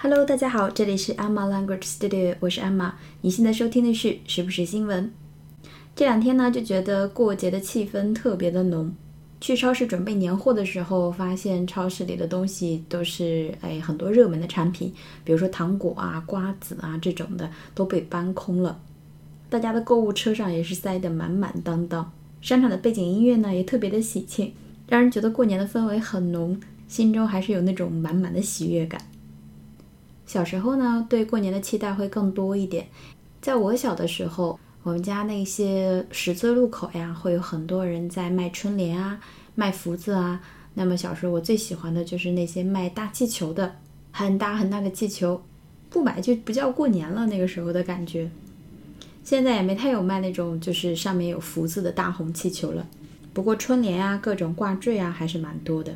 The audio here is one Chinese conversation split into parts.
Hello，大家好，这里是 Emma Language Studio，我是 Emma。你现在收听的是时不时新闻。这两天呢，就觉得过节的气氛特别的浓。去超市准备年货的时候，发现超市里的东西都是哎很多热门的产品，比如说糖果啊、瓜子啊这种的都被搬空了。大家的购物车上也是塞得满满当当。商场的背景音乐呢也特别的喜庆，让人觉得过年的氛围很浓，心中还是有那种满满的喜悦感。小时候呢，对过年的期待会更多一点。在我小的时候，我们家那些十字路口呀，会有很多人在卖春联啊、卖福字啊。那么小时候我最喜欢的就是那些卖大气球的，很大很大的气球，不买就不叫过年了。那个时候的感觉，现在也没太有卖那种就是上面有福字的大红气球了。不过春联啊、各种挂坠啊，还是蛮多的。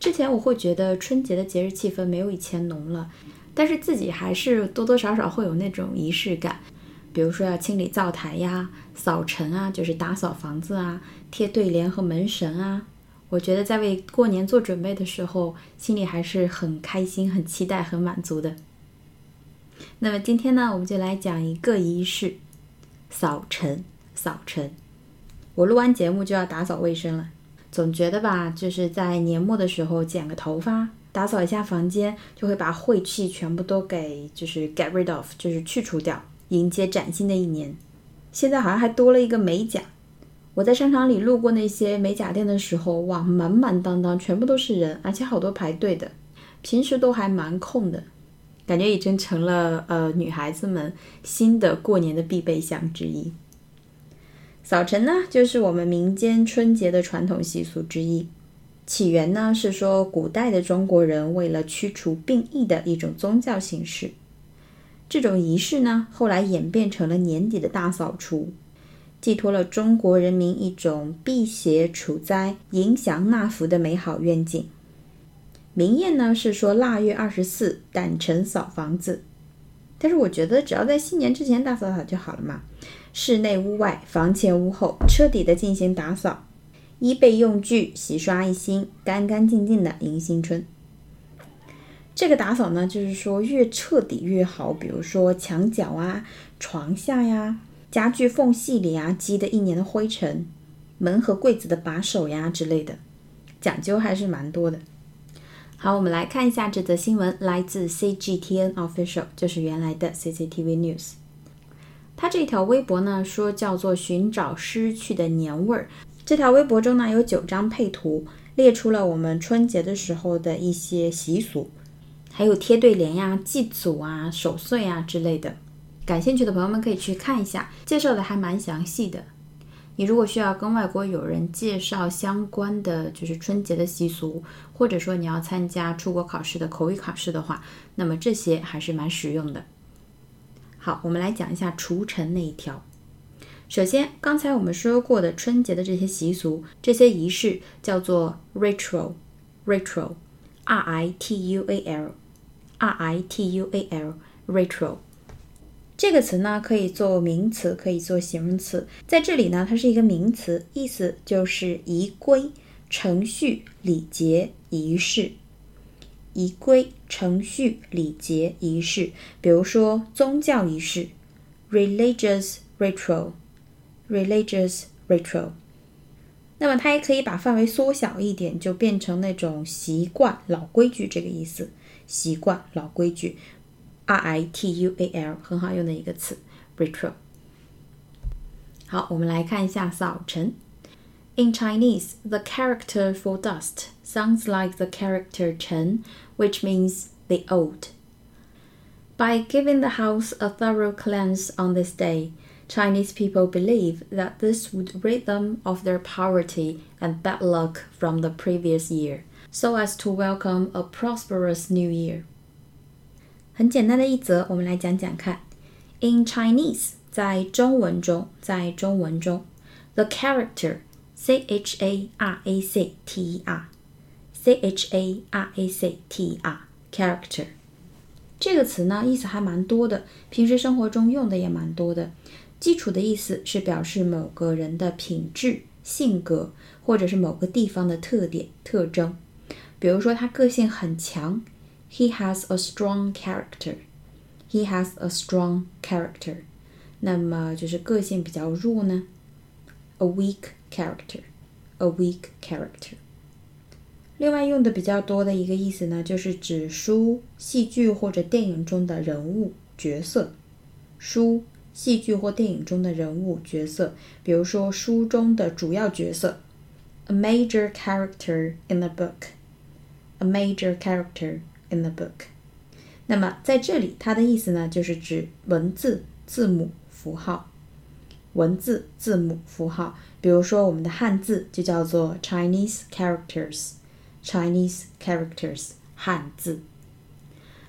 之前我会觉得春节的节日气氛没有以前浓了，但是自己还是多多少少会有那种仪式感，比如说要清理灶台呀、扫尘啊，就是打扫房子啊、贴对联和门神啊。我觉得在为过年做准备的时候，心里还是很开心、很期待、很满足的。那么今天呢，我们就来讲一个仪式——扫尘。扫尘，我录完节目就要打扫卫生了。总觉得吧，就是在年末的时候剪个头发，打扫一下房间，就会把晦气全部都给就是 get rid of，就是去除掉，迎接崭新的一年。现在好像还多了一个美甲。我在商场里路过那些美甲店的时候，哇，满满当当，全部都是人，而且好多排队的。平时都还蛮空的，感觉已经成了呃女孩子们新的过年的必备项之一。扫尘呢，就是我们民间春节的传统习俗之一。起源呢是说，古代的中国人为了驱除病疫的一种宗教形式。这种仪式呢，后来演变成了年底的大扫除，寄托了中国人民一种辟邪除灾、迎祥纳福的美好愿景。明谚呢是说，腊月二十四胆晨扫房子。但是我觉得，只要在新年之前大扫扫就好了嘛。室内屋外、房前屋后，彻底的进行打扫，衣被用具洗刷一新，干干净净的迎新春。这个打扫呢，就是说越彻底越好。比如说墙角啊、床下呀、家具缝隙里啊积的一年的灰尘，门和柜子的把手呀之类的，讲究还是蛮多的。好，我们来看一下这则新闻，来自 CGTN Official，就是原来的 CCTV News。他这条微博呢说叫做寻找失去的年味儿。这条微博中呢有九张配图，列出了我们春节的时候的一些习俗，还有贴对联呀、祭祖啊、守岁啊之类的。感兴趣的朋友们可以去看一下，介绍的还蛮详细的。你如果需要跟外国友人介绍相关的就是春节的习俗，或者说你要参加出国考试的口语考试的话，那么这些还是蛮实用的。好，我们来讲一下除尘那一条。首先，刚才我们说过的春节的这些习俗、这些仪式叫做 ritual，ritual，r i t u a l，r i t u a l，ritual。这个词呢，可以做名词，可以做形容词。在这里呢，它是一个名词，意思就是仪规、程序、礼节、仪式。仪规、程序、礼节、仪式，比如说宗教仪式，religious ritual，religious ritual。那么它也可以把范围缩小一点，就变成那种习惯、老规矩这个意思。习惯、老规矩，r i t u a l，很好用的一个词，ritual。好，我们来看一下扫尘。In Chinese, the character for dust sounds like the character Chen, which means the old. By giving the house a thorough cleanse on this day, Chinese people believe that this would rid them of their poverty and bad luck from the previous year, so as to welcome a prosperous new year. 很简单的一则，我们来讲讲看。In Chinese，在中文中，在中文中，the character C H A R A C T E c h a r a c t r character 这个词呢，意思还蛮多的，平时生活中用的也蛮多的。基础的意思是表示某个人的品质、性格，或者是某个地方的特点、特征。比如说，他个性很强 He has a strong character. He has a strong character. 那么就是个性比较弱呢？A weak character. A weak character. 另外用的比较多的一个意思呢，就是指书、戏剧或者电影中的人物角色。书、戏剧或电影中的人物角色，比如说书中的主要角色，a major character in the book。a major character in the book。那么在这里，它的意思呢，就是指文字、字母、符号。文字、字母、符号，比如说我们的汉字就叫做 Chinese characters。Chinese characters 汉字。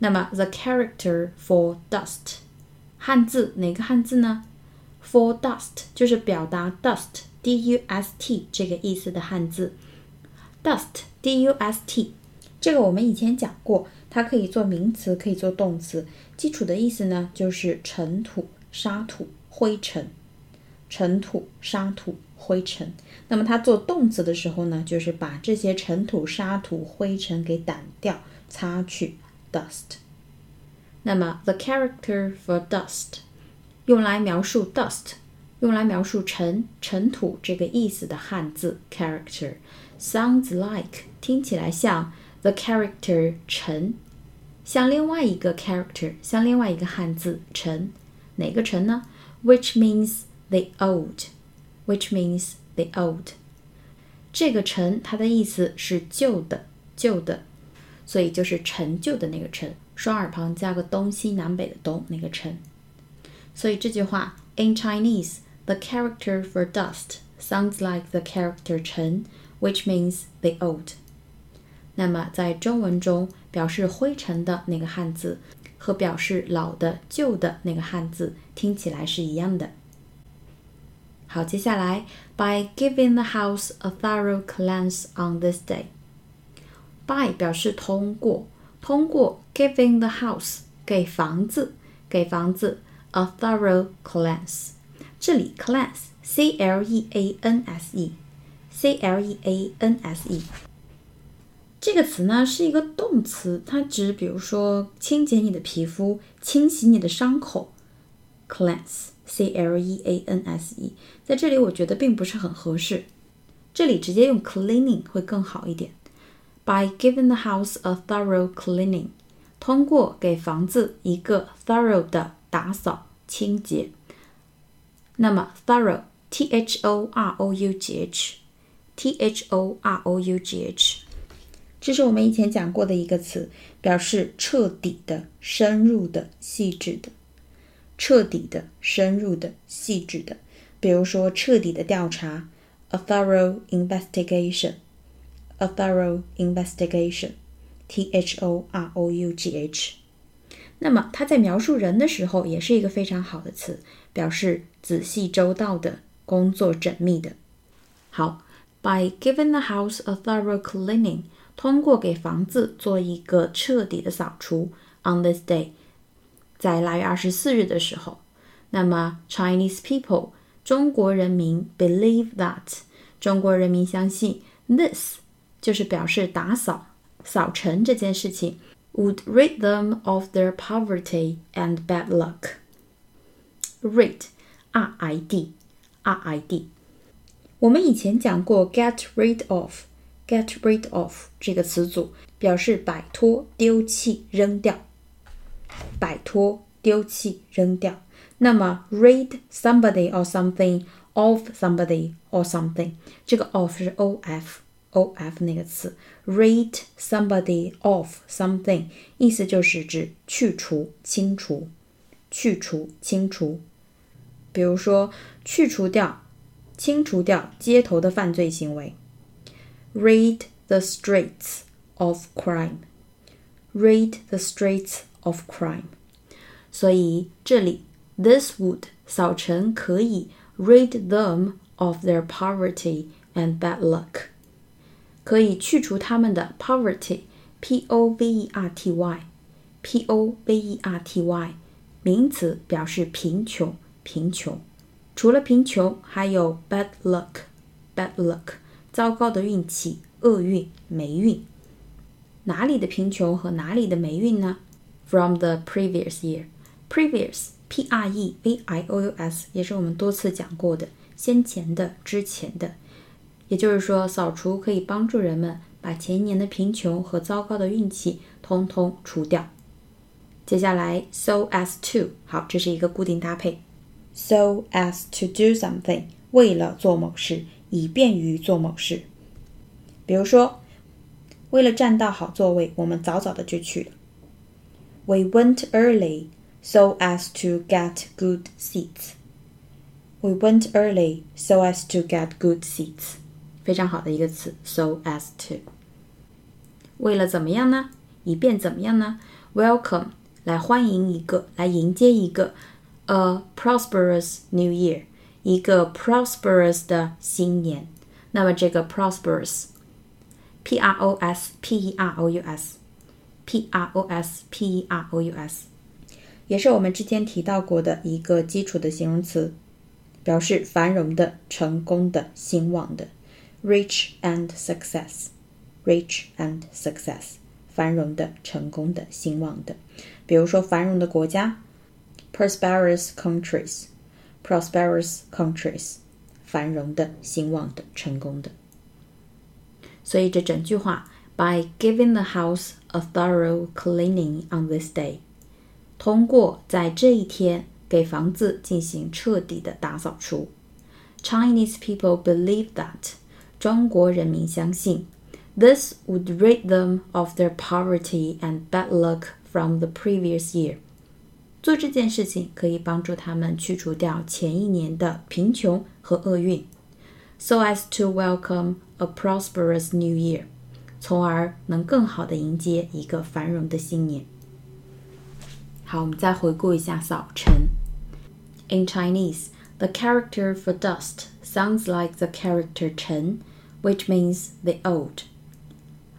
那么 the character for dust 汉字哪个汉字呢？for dust 就是表达 dust d u s t 这个意思的汉字。dust d u s t 这个我们以前讲过，它可以做名词，可以做动词。基础的意思呢就是尘土、沙土、灰尘。尘土、沙土。灰尘，那么它做动词的时候呢，就是把这些尘土、沙土、灰尘给掸掉、擦去，dust。那么 the character for dust 用来描述 dust，用来描述尘、尘土这个意思的汉字 character sounds like 听起来像 the character 尘，像另外一个 character，像另外一个汉字尘，哪个尘呢？Which means the old。which means the old。这个陈它的意思是旧的，旧的，所以就是陈旧的那个陈，双耳旁加个东西南北的东那个陈。所以这句话 in Chinese the character for dust sounds like the character 陈，which means the old。那么在中文中，表示灰尘的那个汉字和表示老的、旧的那个汉字听起来是一样的。 好，接下来，by giving the house a thorough cleanse on this day。by 表示通过，通过 giving the house 给房子，给房子 a thorough cleanse。这里 cleanse c l e a n s e c l e a n s e 这个词呢是一个动词，它指比如说清洁你的皮肤，清洗你的伤口，cleanse。C L E A N S E，在这里我觉得并不是很合适，这里直接用 cleaning 会更好一点。By giving the house a thorough cleaning，通过给房子一个 thorough 的打扫清洁。那么 thorough，T H O R O U G H，T H O R O U G H，这是我们以前讲过的一个词，表示彻底的、深入的、细致的。彻底的、深入的、细致的，比如说彻底的调查，a thorough investigation，a thorough investigation，t h o r o u g h。那么它在描述人的时候，也是一个非常好的词，表示仔细周到的、工作缜密的。好，by giving the house a thorough cleaning，通过给房子做一个彻底的扫除，on this day。在腊月二十四日的时候，那么 Chinese people 中国人民 believe that 中国人民相信 this 就是表示打扫扫尘这件事情 would rid them of their poverty and bad luck. rid r i d r i d 我们以前讲过 get rid of get rid of 这个词组，表示摆脱、丢弃、扔掉。摆脱、丢弃、扔掉。那么，rid somebody or something of somebody or something，这个 of 是 o f o f 那个词，rid somebody of something，意思就是指去除、清除、去除、清除。比如说，去除掉、清除掉街头的犯罪行为，rid the streets of crime，rid the streets。 of crime，所以这里 this would 扫尘可以 rid them of their poverty and bad luck，可以去除他们的 poverty，p o v e r t y，p o v e r t y，名词表示贫穷，贫穷。除了贫穷，还有 bad luck，bad luck，糟糕的运气，厄运，霉运。哪里的贫穷和哪里的霉运呢？From the previous year. Previous, P-R-E-V-I-O-U-S，也是我们多次讲过的，先前的、之前的。也就是说，扫除可以帮助人们把前一年的贫穷和糟糕的运气通通除掉。接下来，so as to，好，这是一个固定搭配。So as to do something，为了做某事，以便于做某事。比如说，为了占到好座位，我们早早的就去了。We went early so as to get good seats. We went early so as to get good seats. 非常好的一个词，so as to。为了怎么样呢？以便怎么样呢？Welcome，来欢迎一个，来迎接一个，a prosperous new year，一个 prosperous 的新年。那么这个 prosperous，p r o s p e r o u s，p r o s p e r o u s，也是我们之前提到过的一个基础的形容词，表示繁荣的、成功的、兴旺的。rich and success, rich and success，繁荣的、成功的、兴旺的。比如说，繁荣的国家，prosperous countries, prosperous countries，繁荣的、兴旺的、成功的。所以这整句话，by giving the house a thorough cleaning on this day，通过在这一天给房子进行彻底的大扫除。Chinese people believe that 中国人民相信，this would rid them of their poverty and bad luck from the previous year。做这件事情可以帮助他们去除掉前一年的贫穷和厄运，so as to welcome a prosperous new year， 从而能更好的迎接一个繁荣的新年。好，我们再回顾一下扫尘。In Chinese, the character for dust sounds like the character 尘 which means the old.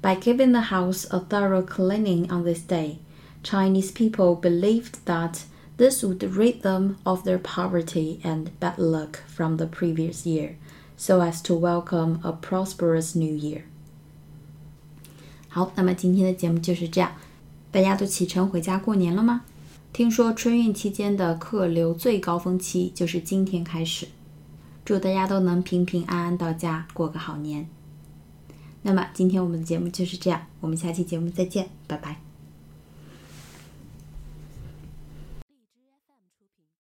By giving the house a thorough cleaning on this day, Chinese people believed that this would rid them of their poverty and bad luck from the previous year, so as to welcome a prosperous new year. 好，那么今天的节目就是这样。大家都启程回家过年了吗？听说春运期间的客流最高峰期就是今天开始。祝大家都能平平安安到家，过个好年。那么今天我们的节目就是这样，我们下期节目再见，拜拜。